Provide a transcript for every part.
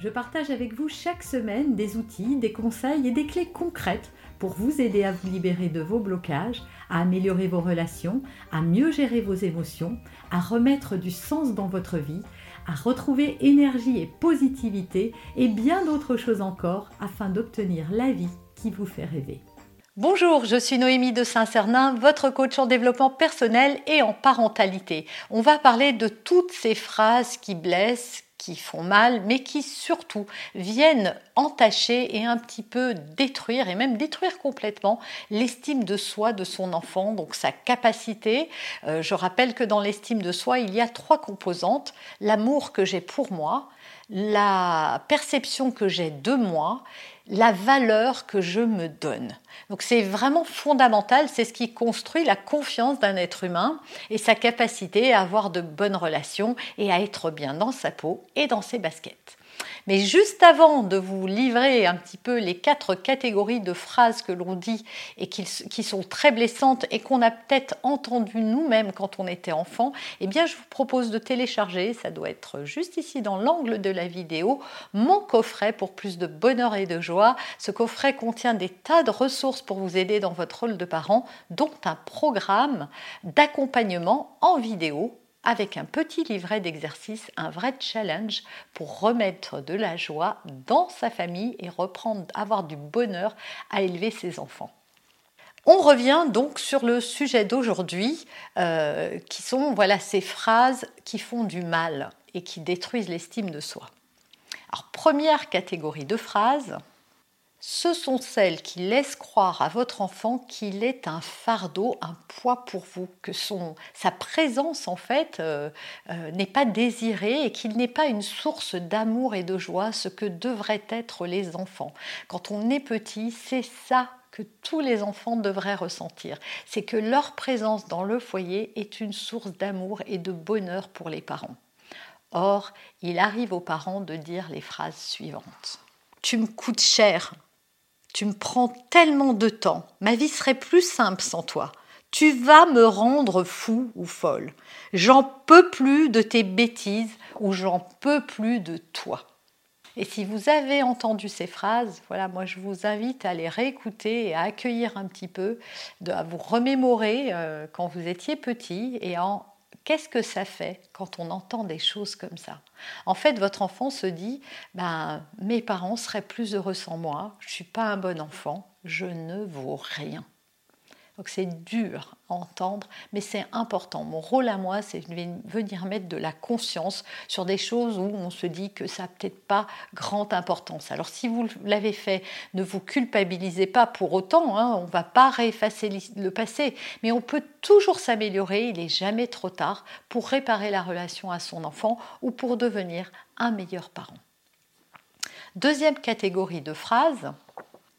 Je partage avec vous chaque semaine des outils, des conseils et des clés concrètes pour vous aider à vous libérer de vos blocages, à améliorer vos relations, à mieux gérer vos émotions, à remettre du sens dans votre vie, à retrouver énergie et positivité et bien d'autres choses encore afin d'obtenir la vie qui vous fait rêver. Bonjour, je suis Noémie de Saint-Cernin, votre coach en développement personnel et en parentalité. On va parler de toutes ces phrases qui blessent, qui font mal, mais qui surtout viennent entacher et un petit peu détruire, et même détruire complètement l'estime de soi de son enfant, donc sa capacité. Euh, je rappelle que dans l'estime de soi, il y a trois composantes. L'amour que j'ai pour moi, la perception que j'ai de moi, la valeur que je me donne. Donc c'est vraiment fondamental, c'est ce qui construit la confiance d'un être humain et sa capacité à avoir de bonnes relations et à être bien dans sa peau et dans ses baskets. Mais juste avant de vous livrer un petit peu les quatre catégories de phrases que l'on dit et qui, sont très blessantes et qu'on a peut-être entendues nous-mêmes quand on était enfant, eh bien je vous propose de télécharger, ça doit être juste ici dans l'angle de la vidéo, mon coffret pour plus de bonheur et de joie. Ce coffret contient des tas de ressources pour vous aider dans votre rôle de parent, dont un programme d'accompagnement en vidéo avec un petit livret d'exercices, un vrai challenge pour remettre de la joie dans sa famille et reprendre, avoir du bonheur à élever ses enfants. On revient donc sur le sujet d'aujourd'hui, euh, qui sont voilà ces phrases qui font du mal et qui détruisent l'estime de soi. Alors première catégorie de phrases, ce sont celles qui laissent croire à votre enfant qu'il est un fardeau, un poids pour vous, que sa présence en fait euh, euh, n'est pas désirée et qu'il n'est pas une source d'amour et de joie, ce que devraient être les enfants. Quand on est petit, c'est ça que tous les enfants devraient ressentir, c'est que leur présence dans le foyer est une source d'amour et de bonheur pour les parents. Or, il arrive aux parents de dire les phrases suivantes. Tu me coûtes cher, tu me prends tellement de temps. Ma vie serait plus simple sans toi. Tu vas me rendre fou ou folle. J'en peux plus de tes bêtises ou j'en peux plus de toi. Et si vous avez entendu ces phrases, voilà, moi je vous invite à les réécouter et à accueillir un petit peu, à vous remémorer euh, quand vous étiez petit et en qu'est-ce que ça fait quand on entend des choses comme ça? En fait, votre enfant se dit ben, mes parents seraient plus heureux sans moi, je ne suis pas un bon enfant, je ne vaux rien. Donc c'est dur à entendre, mais c'est important. Mon rôle à moi, c'est de venir mettre de la conscience sur des choses où on se dit que ça n'a peut-être pas grande importance. Alors si vous l'avez fait, ne vous culpabilisez pas pour autant, hein, on ne va pas réeffacer le passé, mais on peut toujours s'améliorer, il n'est jamais trop tard pour réparer la relation à son enfant ou pour devenir un meilleur parent. Deuxième catégorie de phrases,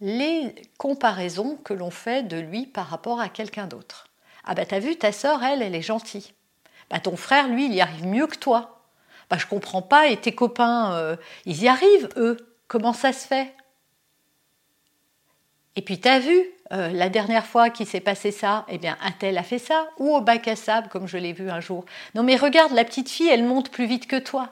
les comparaisons que l'on fait de lui par rapport à quelqu'un d'autre. Ah bah t'as vu, ta sœur, elle, elle est gentille. Bah ton frère, lui, il y arrive mieux que toi. Bah je comprends pas, et tes copains, euh, ils y arrivent, eux. Comment ça se fait? Et puis t'as vu, euh, la dernière fois qu'il s'est passé ça, eh bien un tel a fait ça, ou au bac à sable, comme je l'ai vu un jour. Non mais regarde, la petite fille, elle monte plus vite que toi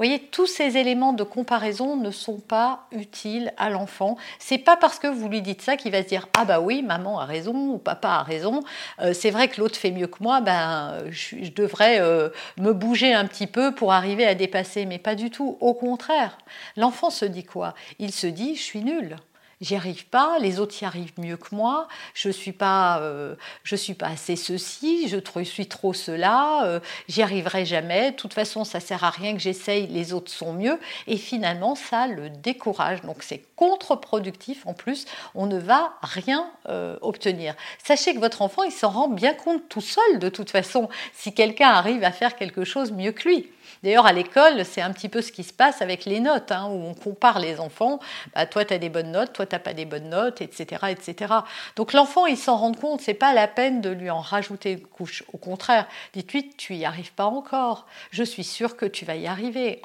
voyez, tous ces éléments de comparaison ne sont pas utiles à l'enfant. C'est pas parce que vous lui dites ça qu'il va se dire ah bah oui, maman a raison ou papa a raison. Euh, c'est vrai que l'autre fait mieux que moi, ben je, devrais euh, me bouger un petit peu pour arriver à dépasser. Mais pas du tout. Au contraire, l'enfant se dit quoi? Il se dit je suis nul j'y arrive pas, les autres y arrivent mieux que moi, je suis pas, euh, je suis pas assez ceci, je suis trop cela, euh, j'y arriverai jamais. De toute façon, ça sert à rien que j'essaye, les autres sont mieux. Et finalement, ça le décourage. Donc c'est contre-productif en plus, on ne va rien euh, obtenir. Sachez que votre enfant, il s'en rend bien compte tout seul de toute façon, si quelqu'un arrive à faire quelque chose mieux que lui. D'ailleurs, à l'école, c'est un petit peu ce qui se passe avec les notes, hein, où on compare les enfants. Bah, toi, tu as des bonnes notes, toi, tu n'as pas des bonnes notes, etc. etc. Donc l'enfant, il s'en rend compte, c'est pas la peine de lui en rajouter une couche. Au contraire, dites-lui, tu n'y arrives pas encore. Je suis sûre que tu vas y arriver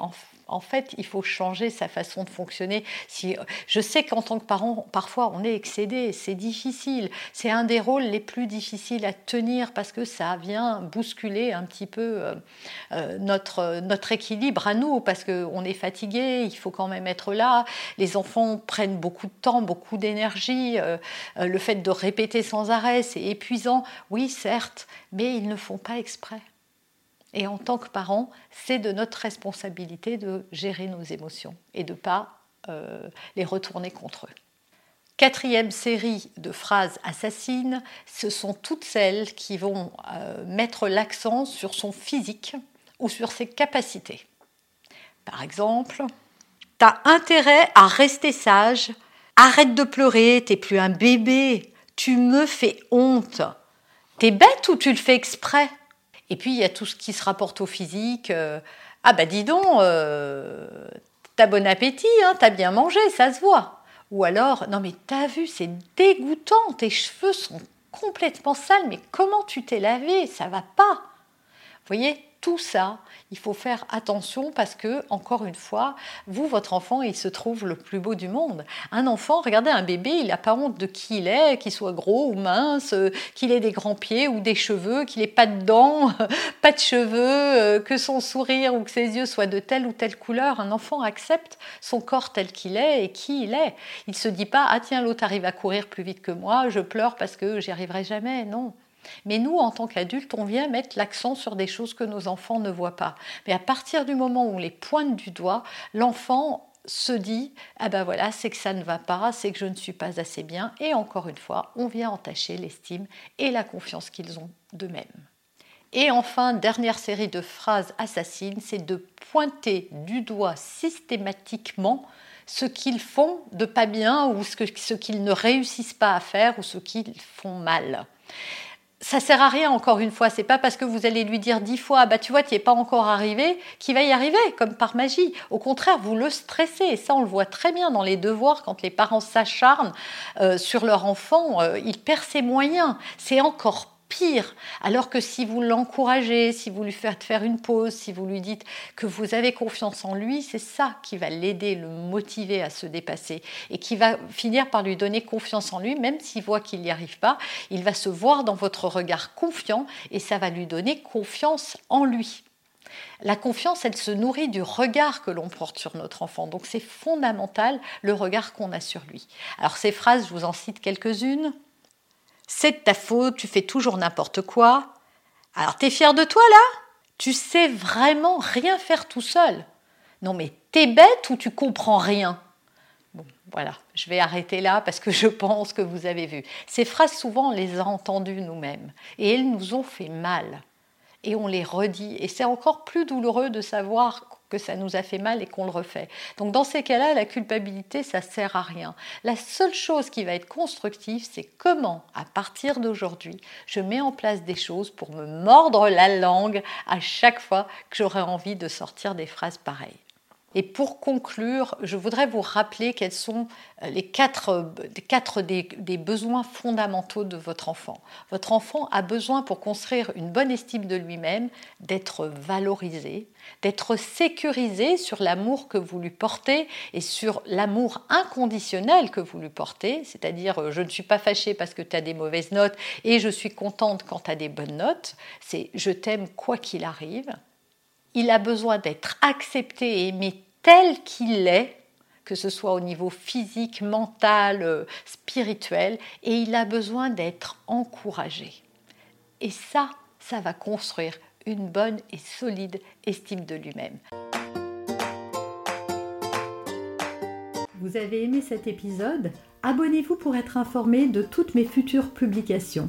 en fait, il faut changer sa façon de fonctionner. Si, je sais qu'en tant que parent, parfois, on est excédé, c'est difficile. C'est un des rôles les plus difficiles à tenir parce que ça vient bousculer un petit peu euh, euh, notre, notre équilibre à nous, parce qu'on est fatigué, il faut quand même être là. Les enfants prennent beaucoup de temps, beaucoup d'énergie. Euh, le fait de répéter sans arrêt, c'est épuisant. Oui, certes, mais ils ne font pas exprès. Et en tant que parents, c'est de notre responsabilité de gérer nos émotions et de ne pas euh, les retourner contre eux. Quatrième série de phrases assassines, ce sont toutes celles qui vont euh, mettre l'accent sur son physique ou sur ses capacités. Par exemple, T'as intérêt à rester sage, arrête de pleurer, t'es plus un bébé, tu me fais honte. T'es bête ou tu le fais exprès? Et puis, il y a tout ce qui se rapporte au physique. Euh, ah bah dis donc, euh, t'as bon appétit, hein, t'as bien mangé, ça se voit. Ou alors, non mais t'as vu, c'est dégoûtant, tes cheveux sont complètement sales, mais comment tu t'es lavé? Ça va pas. Voyez, tout ça, il faut faire attention parce que, encore une fois, vous, votre enfant, il se trouve le plus beau du monde. Un enfant, regardez un bébé, il n'a pas honte de qui il est, qu'il soit gros ou mince, qu'il ait des grands pieds ou des cheveux, qu'il n'ait pas de dents, pas de cheveux, euh, que son sourire ou que ses yeux soient de telle ou telle couleur. Un enfant accepte son corps tel qu'il est et qui il est. Il ne se dit pas, ah tiens, l'autre arrive à courir plus vite que moi, je pleure parce que j'y arriverai jamais. Non. Mais nous, en tant qu'adultes, on vient mettre l'accent sur des choses que nos enfants ne voient pas. Mais à partir du moment où on les pointe du doigt, l'enfant se dit ah ben voilà c'est que ça ne va pas c'est que je ne suis pas assez bien et encore une fois on vient entacher l'estime et la confiance qu'ils ont d'eux-mêmes. Et enfin dernière série de phrases assassines c'est de pointer du doigt systématiquement ce qu'ils font de pas bien ou ce qu'ils ne réussissent pas à faire ou ce qu'ils font mal ça sert à rien encore une fois. C'est pas parce que vous allez lui dire dix fois, bah tu vois, tu es pas encore arrivé, qu'il va y arriver comme par magie. Au contraire, vous le stressez. Et ça, on le voit très bien dans les devoirs quand les parents s'acharnent euh, sur leur enfant, euh, il perd ses moyens. C'est encore pire. Alors que si vous l'encouragez, si vous lui faites faire une pause, si vous lui dites que vous avez confiance en lui, c'est ça qui va l'aider, le motiver à se dépasser et qui va finir par lui donner confiance en lui, même s'il voit qu'il n'y arrive pas, il va se voir dans votre regard confiant et ça va lui donner confiance en lui. La confiance, elle se nourrit du regard que l'on porte sur notre enfant. Donc c'est fondamental le regard qu'on a sur lui. Alors ces phrases, je vous en cite quelques-unes c'est de ta faute, tu fais toujours n'importe quoi. Alors t'es fier de toi là? Tu sais vraiment rien faire tout seul. Non mais t'es bête ou tu comprends rien? Bon, voilà, je vais arrêter là parce que je pense que vous avez vu. Ces phrases, souvent, on les a entendues nous-mêmes et elles nous ont fait mal. Et on les redit. Et c'est encore plus douloureux de savoir que ça nous a fait mal et qu'on le refait. Donc dans ces cas-là, la culpabilité, ça sert à rien. La seule chose qui va être constructive, c'est comment, à partir d'aujourd'hui, je mets en place des choses pour me mordre la langue à chaque fois que j'aurai envie de sortir des phrases pareilles. Et pour conclure, je voudrais vous rappeler quels sont euh, les quatre, quatre des, des, besoins fondamentaux de votre enfant. Votre enfant a besoin pour construire une bonne estime de lui-même d'être valorisé, d'être sécurisé sur l'amour que vous lui portez et sur l'amour inconditionnel que vous lui portez, c'est-à-dire euh, je ne suis pas fâchée parce que tu as des mauvaises notes et je suis contente quand tu as des bonnes notes, c'est je t'aime quoi qu'il arrive. Il a besoin d'être accepté et aimé tel qu'il est, que ce soit au niveau physique, mental, euh, spirituel, et il a besoin d'être encouragé. Et ça, ça va construire une bonne et solide estime de lui-même. Vous avez aimé cet épisode? Abonnez-vous pour être informé de toutes mes futures publications.